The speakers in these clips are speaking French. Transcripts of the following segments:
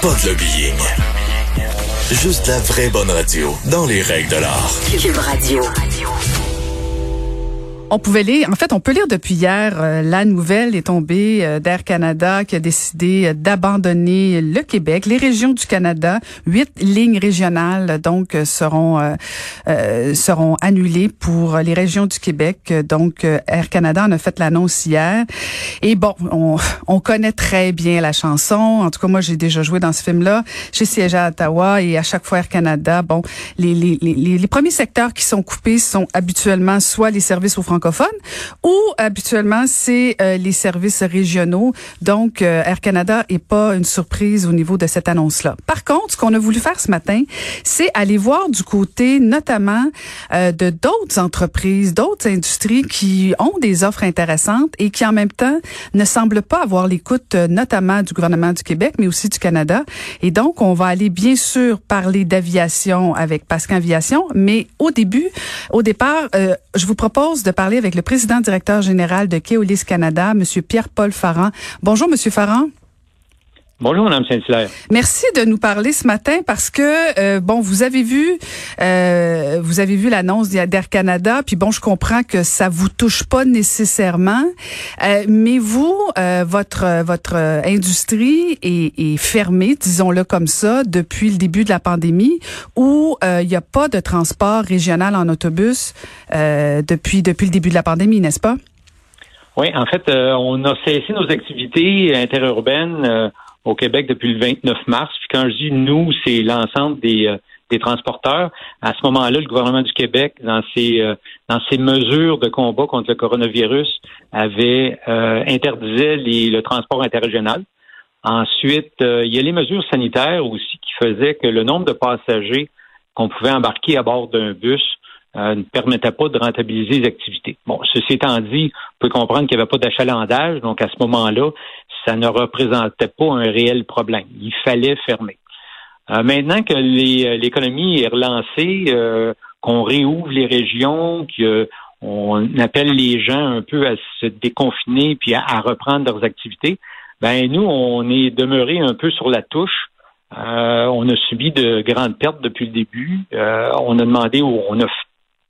pas de lobbying. Juste la vraie bonne radio, dans les règles de l'art. Radio. On pouvait lire, en fait, on peut lire depuis hier, euh, la nouvelle est tombée euh, d'Air Canada qui a décidé euh, d'abandonner le Québec. Les régions du Canada, huit lignes régionales, donc, seront seront annulées pour les régions du Québec. Donc, Air Canada en a fait l'annonce hier. Et bon, on, on connaît très bien la chanson. En tout cas, moi, j'ai déjà joué dans ce film-là. J'ai siégé à Ottawa et à chaque fois Air Canada, bon, les, les, les, les premiers secteurs qui sont coupés sont habituellement soit les services aux francophones ou habituellement c'est euh, les services régionaux. Donc euh, Air Canada est pas une surprise au niveau de cette annonce-là. Par contre, ce qu'on a voulu faire ce matin, c'est aller voir du côté notamment euh, de d'autres entreprises, d'autres industries qui ont des offres intéressantes et qui en même temps ne semblent pas avoir l'écoute notamment du gouvernement du Québec, mais aussi du Canada. Et donc on va aller bien sûr parler d'aviation avec Pascal Aviation, mais au début, au départ, je vous propose de parler avec le président directeur général de Keolis Canada, M. Pierre-Paul Farran. Bonjour, M. Farran. Bonjour, Mme Saint-Hilaire. Merci de nous parler ce matin parce que euh, bon, vous avez vu, euh, vous avez vu l'annonce d'Air Canada, puis bon, je comprends que ça vous touche pas nécessairement, euh, mais vous, votre votre industrie est, est fermée, disons-le comme ça, depuis le début de la pandémie, où il n'y a pas de transport régional en autobus depuis depuis le début de la pandémie, n'est-ce pas? Oui, en fait, on a cessé nos activités interurbaines au Québec depuis le 29 mars. Puis quand je dis nous, c'est l'ensemble des, euh, des transporteurs. À ce moment-là, le gouvernement du Québec, dans ses euh, dans ses mesures de combat contre le coronavirus, avait euh, interdisait le transport interrégional. Ensuite, il y a les mesures sanitaires aussi qui faisaient que le nombre de passagers qu'on pouvait embarquer à bord d'un bus ne permettait pas de rentabiliser les activités. Bon, ceci étant dit, on peut comprendre qu'il n'y avait pas d'achalandage, donc à ce moment-là, ça ne représentait pas un réel problème. Il fallait fermer. Euh, maintenant que euh, l'économie est relancée, euh, qu'on réouvre les régions, qu'on appelle les gens un peu à se déconfiner puis à, reprendre leurs activités, ben nous, on est demeuré un peu sur la touche. on a subi de grandes pertes depuis le début. on a demandé, on a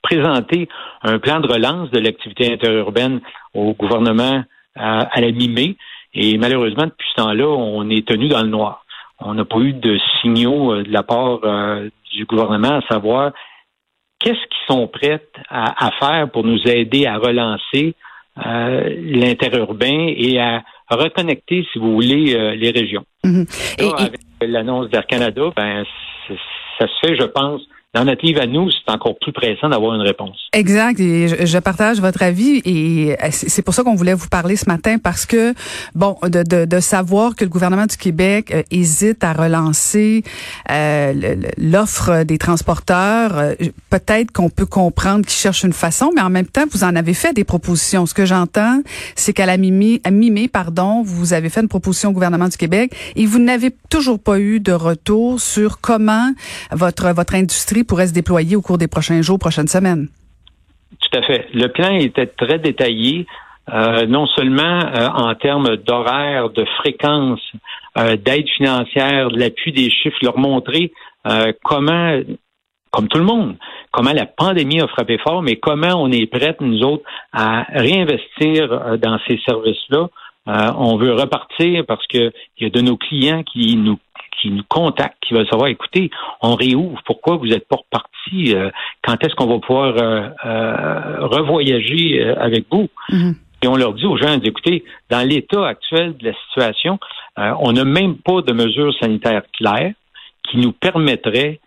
présenté un plan de relance de l'activité interurbaine au gouvernement à la mi-mai. Et malheureusement, depuis ce temps-là, on est tenu dans le noir. On n'a pas eu de signaux euh, de la part euh, du gouvernement à savoir qu'est-ce qu'ils sont prêts à, faire pour nous aider à relancer euh, l'interurbain et à reconnecter, si vous voulez, les régions. Mhm. Avec l'annonce d'Air Canada, ben, ça se fait, je pense, dans notre livre à nous, c'est encore plus pressant d'avoir une réponse. Exact. Et je, partage votre avis et euh, c'est pour ça qu'on voulait vous parler ce matin parce que, bon, de, de, de savoir que le gouvernement du Québec euh, hésite à relancer euh, l'offre des transporteurs, euh, peut-être qu'on peut comprendre qu'ils cherchent une façon, mais en même temps, vous en avez fait des propositions. Ce que j'entends, c'est qu'à la mi à mi pardon, vous avez fait une proposition au gouvernement du Québec et vous n'avez toujours pas eu de retour sur comment votre votre industrie pourrait se déployer au cours des prochains jours, prochaines semaines. Tout à fait. Le plan était très détaillé, euh, non seulement euh, en termes d'horaire, de fréquence, euh, d'aide financière, de l'appui des chiffres, leur montrer comment, comme tout le monde, comment la pandémie a frappé fort, mais comment on est prêts, nous autres, à réinvestir dans ces services-là. on veut repartir parce qu'il y a de nos clients qui nous qui nous contactent, qui veulent savoir, écoutez, on réouvre, pourquoi vous êtes pas reparti? Euh, quand est-ce qu'on va pouvoir euh, euh, revoyager avec vous? Mm-hmm. Et on leur dit aux gens, écoutez, dans l'état actuel de la situation, on n'a même pas de mesures sanitaires claires qui nous permettraient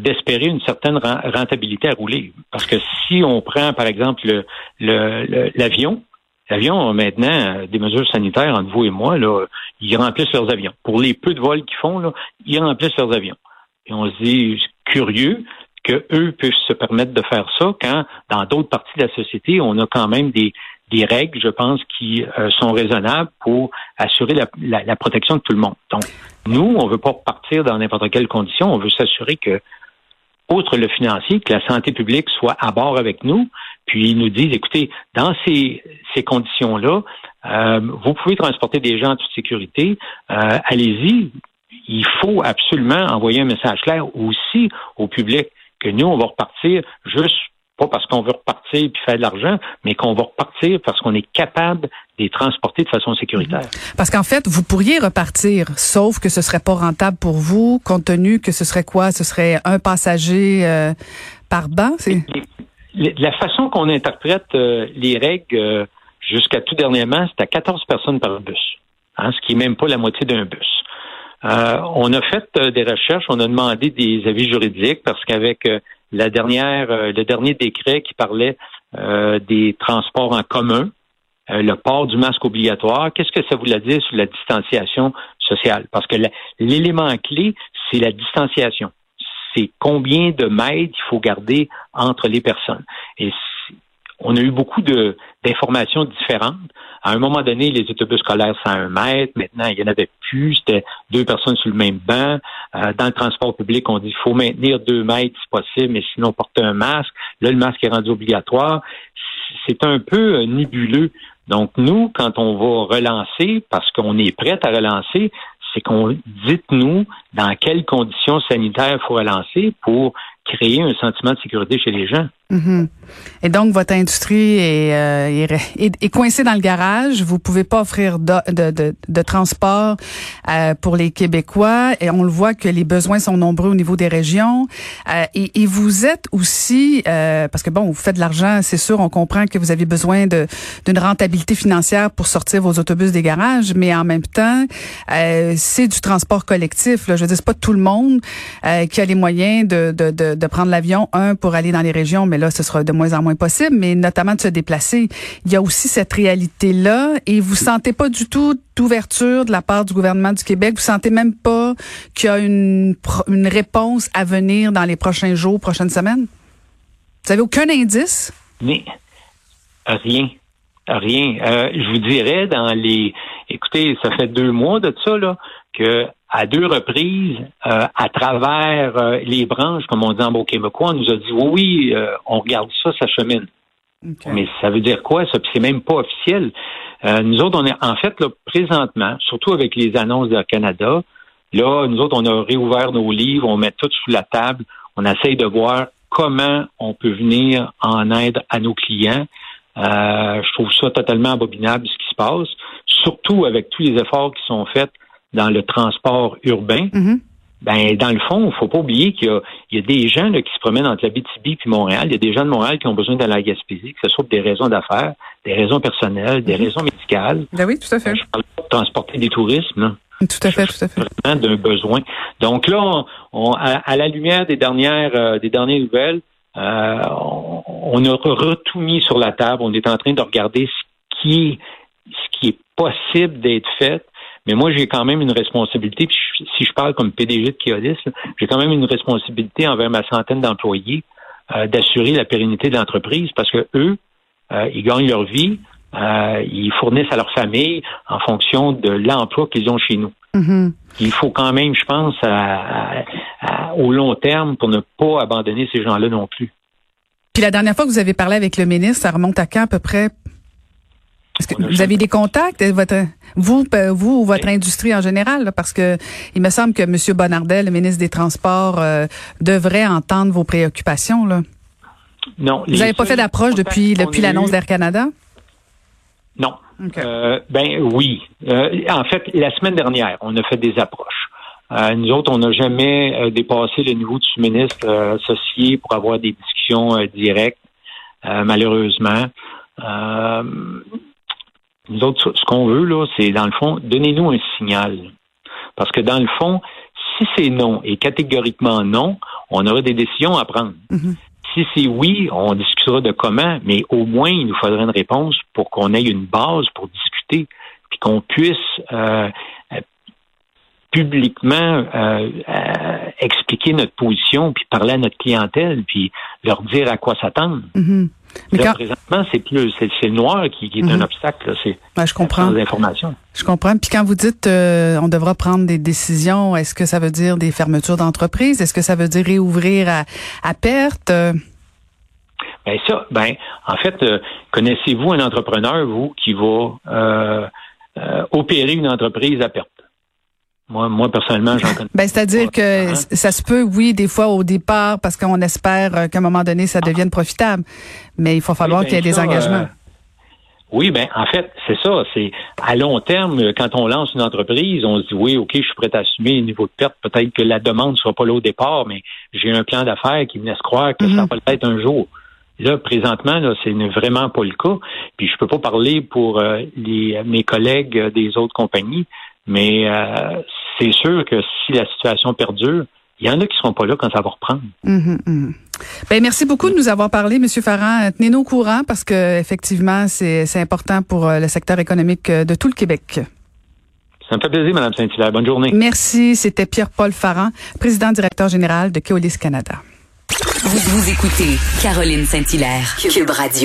d'espérer une certaine rentabilité à rouler. Parce que si on prend, par exemple, l'avion, L'avion, maintenant, des mesures sanitaires entre vous et moi, là, ils remplissent leurs avions. Pour les peu de vols qu'ils font, là, ils remplissent leurs avions. Et on se dit, curieux que eux puissent se permettre de faire ça quand, dans d'autres parties de la société, on a quand même des, des règles, je pense, qui euh, sont raisonnables pour assurer la, la, protection de tout le monde. Donc, nous, on veut pas partir dans n'importe quelle condition. On veut s'assurer que, outre le financier, que la santé publique soit à bord avec nous. Puis ils nous disent, écoutez, dans ces, ces conditions-là, euh, vous pouvez transporter des gens en toute sécurité. Euh, allez-y. Il faut absolument envoyer un message clair aussi au public que nous, on va repartir juste pas parce qu'on veut repartir puis faire de l'argent, mais qu'on va repartir parce qu'on est capable de les transporter de façon sécuritaire. Mhm. Parce qu'en fait, vous pourriez repartir, sauf que ce serait pas rentable pour vous, compte tenu que ce serait quoi? Ce serait un passager euh, par banc? La façon qu'on interprète euh, les règles euh, jusqu'à tout dernièrement, c'est à 14 personnes par bus, hein, ce qui est même pas la moitié d'un bus. on a fait des recherches, on a demandé des avis juridiques parce qu'avec la dernière, euh, le dernier décret qui parlait euh, des transports en commun, euh, le port du masque obligatoire, qu'est-ce que ça voulait dire sur la distanciation sociale? Parce que l'élément clé, c'est la distanciation. C'est combien de mètres il faut garder entre les personnes. Et on a eu beaucoup d'informations différentes. À un moment donné, les autobus scolaires, c'est un mètre. Maintenant, il n'y en avait plus. C'était deux personnes sur le même banc. Euh, dans le transport public, on dit qu'il faut maintenir deux mètres si possible, mais sinon porter un masque. Là, le masque est rendu obligatoire. C'est un peu euh, nébuleux. Donc, nous, quand on va relancer, parce qu'on est prêt à relancer, c'est qu'on dites-nous dans quelles conditions sanitaires il faut relancer pour créer un sentiment de sécurité chez les gens. Mhm. Et donc, votre industrie est, euh, est, est, coincée dans le garage. Vous pouvez pas offrir de, de, de, de transport euh, pour les Québécois. Et on le voit que les besoins sont nombreux au niveau des régions. Euh, et, et, vous êtes aussi, euh, parce que bon, vous faites de l'argent, c'est sûr, on comprend que vous avez besoin d'une rentabilité financière pour sortir vos autobus des garages, mais en même temps, euh, c'est du transport collectif. Là. Je veux dire, c'est pas tout le monde qui a les moyens de, de, de, de prendre l'avion, un, pour aller dans les régions, mais là, ce sera de moins en moins possible, mais notamment de se déplacer. Il y a aussi cette réalité-là et vous sentez pas du tout d'ouverture de la part du gouvernement du Québec? Vous sentez même pas qu'il y a une, réponse à venir dans les prochains jours, prochaines semaines? Vous avez aucun indice? Rien. Rien. Euh, je vous dirais dans les. Écoutez, ça fait deux mois de ça là que à deux reprises, euh, à travers euh, les branches, comme on dit en beau québécois, on nous a dit oui, oui, euh, on regarde ça, ça chemine. Mais ça veut dire quoi, ça? Puis c'est même pas officiel. nous autres, on est en fait là, présentement, surtout avec les annonces de Canada, là, nous autres, on a réouvert nos livres, on met tout sous la table, on essaye de voir comment on peut venir en aide à nos clients. je trouve ça totalement abominable ce qui se passe, surtout avec tous les efforts qui sont faits dans le transport urbain, mm-hmm. ben dans le fond, il faut pas oublier qu'il y, a, des gens qui se promènent entre la BTB puis Montréal. Il y a des gens de Montréal qui ont besoin d'aller à la Gaspésie, que ce soit pour des raisons d'affaires, des raisons personnelles, des mm-hmm. raisons médicales. Ben oui, tout à fait. Je parle pas de transporter des touristes. Tout à fait, tout à fait. Vraiment d'un besoin. Donc là, on, à, la lumière des dernières euh, des dernières nouvelles, euh, on, on, a tout mis sur la table. On est en train de regarder ce qui est ce qui est possible d'être fait mais moi, j'ai quand même une responsabilité. Puis si je parle comme PDG de Keolis, j'ai quand même une responsabilité envers ma centaine d'employés euh, d'assurer la pérennité de l'entreprise parce que eux, euh, ils gagnent leur vie, euh, ils fournissent à leur famille en fonction de l'emploi qu'ils ont chez nous. Mm-hmm. Il faut quand même, je pense, au long terme pour ne pas abandonner ces gens-là non plus. Puis la dernière fois que vous avez parlé avec le ministre, ça remonte à quand à peu près? Est-ce que vous avez des contacts, votre, vous, vous ou votre industrie en général, parce que il me semble que M. Bonardel, le ministre des Transports, euh, devrait entendre vos préoccupations. Là. Non. Vous n'avez pas fait d'approche depuis, depuis l'annonce d'Air Canada? Non. Euh, ben oui. Euh, en fait, la semaine dernière, on a fait des approches. nous autres, on n'a jamais dépassé le niveau du ministre associé pour avoir des discussions directes, malheureusement. Nous autres, ce qu'on veut, là, c'est, dans le fond, donnez-nous un signal. Parce que, dans le fond, si c'est non et catégoriquement non, on aurait des décisions à prendre. Si si c'est oui, on discutera de comment, mais au moins, il nous faudrait une réponse pour qu'on ait une base pour discuter, puis qu'on puisse euh, publiquement euh, expliquer notre position, puis parler à notre clientèle, puis leur dire à quoi s'attendre. Mhm. Mais quand... présentement, c'est plus c'est, le noir qui, est un mhm. obstacle. C'est ben, je comprends. informations. Je comprends. Puis quand vous dites euh, on devra prendre des décisions, est-ce que ça veut dire des fermetures d'entreprises? Est-ce que ça veut dire réouvrir à, à perte? Ben ça, ben en fait, euh, connaissez-vous un entrepreneur vous qui va euh, opérer une entreprise à perte? Moi, moi personnellement, j'en connais. Ben, c'est-à-dire que ça se peut, oui, des fois au départ, parce qu'on espère euh, qu'à un moment donné, ça devienne profitable. Mais il faut falloir qu'il y ait des engagements. Euh, oui, ben en fait, c'est ça. C'est à long terme, quand on lance une entreprise, on se dit oui, ok, je suis prêt à assumer un niveau de perte. Peut-être que la demande ne sera pas là au départ, mais j'ai un plan d'affaires qui me laisse croire que ça mhm. va être un jour. Là, présentement, là, c'est vraiment pas le cas. Puis je peux pas parler pour euh, les, mes collègues des autres compagnies, mais euh, c'est sûr que si la situation perdure, il y en a qui seront pas là quand ça va reprendre. Mhm, mhm. Ben, merci beaucoup de nous avoir parlé, M. Farran. Tenez-nous au courant parce que effectivement, c'est important pour euh, le secteur économique euh, de tout le Québec. Ça me fait plaisir, Mme Saint-Hilaire. Bonne journée. Merci. C'était Pierre-Paul Farran, président directeur général de Keolis Canada. Vous, vous écoutez Caroline Saint-Hilaire, Cube Radio.